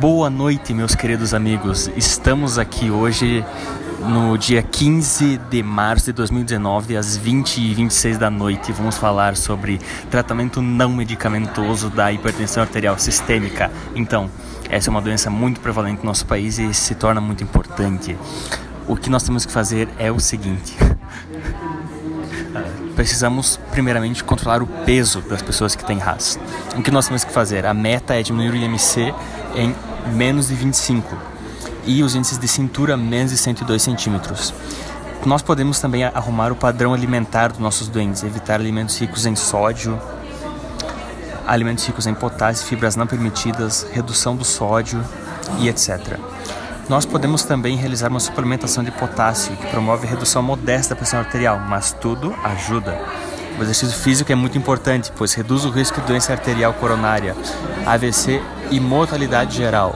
Boa noite, meus queridos amigos. Estamos aqui hoje no dia 15 de março de 2019, às 20 e 26 da noite. Vamos falar sobre tratamento não medicamentoso da hipertensão arterial sistêmica. Então, essa é uma doença muito prevalente no nosso país e se torna muito importante. O que nós temos que fazer é o seguinte. Precisamos, primeiramente, controlar o peso das pessoas que têm RAS. O que nós temos que fazer? A meta é diminuir o IMC em menos de 25 e os índices de cintura menos de 102 centímetros. Nós podemos também arrumar o padrão alimentar dos nossos doentes, evitar alimentos ricos em sódio, alimentos ricos em potássio, fibras não permitidas, redução do sódio e etc. Nós podemos também realizar uma suplementação de potássio que promove redução modesta da pressão arterial, mas tudo ajuda. O exercício físico é muito importante, pois reduz o risco de doença arterial coronária, AVC e mortalidade geral.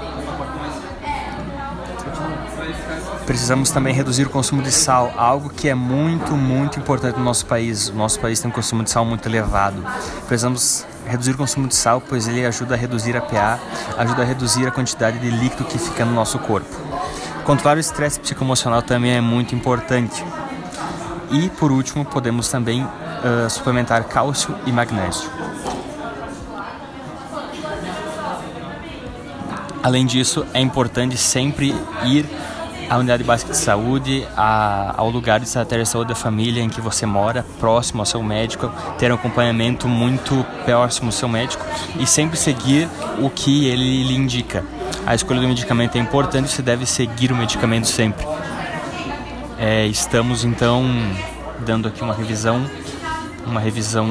Precisamos também reduzir o consumo de sal, algo que é muito, muito importante no nosso país. O nosso país tem um consumo de sal muito elevado. Precisamos reduzir o consumo de sal, pois ele ajuda a reduzir a PA, ajuda a reduzir a quantidade de líquido que fica no nosso corpo. Controlar o estresse psicoemocional também é muito importante. E por último, podemos também uh, suplementar cálcio e magnésio. Além disso, é importante sempre ir à unidade básica de saúde, a, ao lugar de estratégia de saúde da família em que você mora, próximo ao seu médico, ter um acompanhamento muito próximo ao seu médico e sempre seguir o que ele lhe indica. A escolha do medicamento é importante, você deve seguir o medicamento sempre. É, estamos então dando aqui uma revisão, uma revisão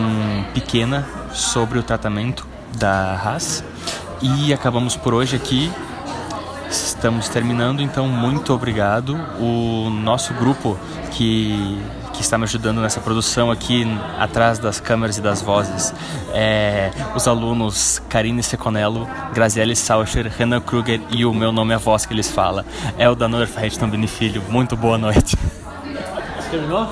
pequena sobre o tratamento da RAS e acabamos por hoje aqui. Estamos terminando, então muito obrigado. O nosso grupo que, que está me ajudando nessa produção aqui atrás das câmeras e das vozes é os alunos Karine Seconello, Graziele Saucher, Renan Kruger e o meu nome é a voz que eles falam. É o Danor Ferret Tambini Filho. Muito boa noite. Terminou?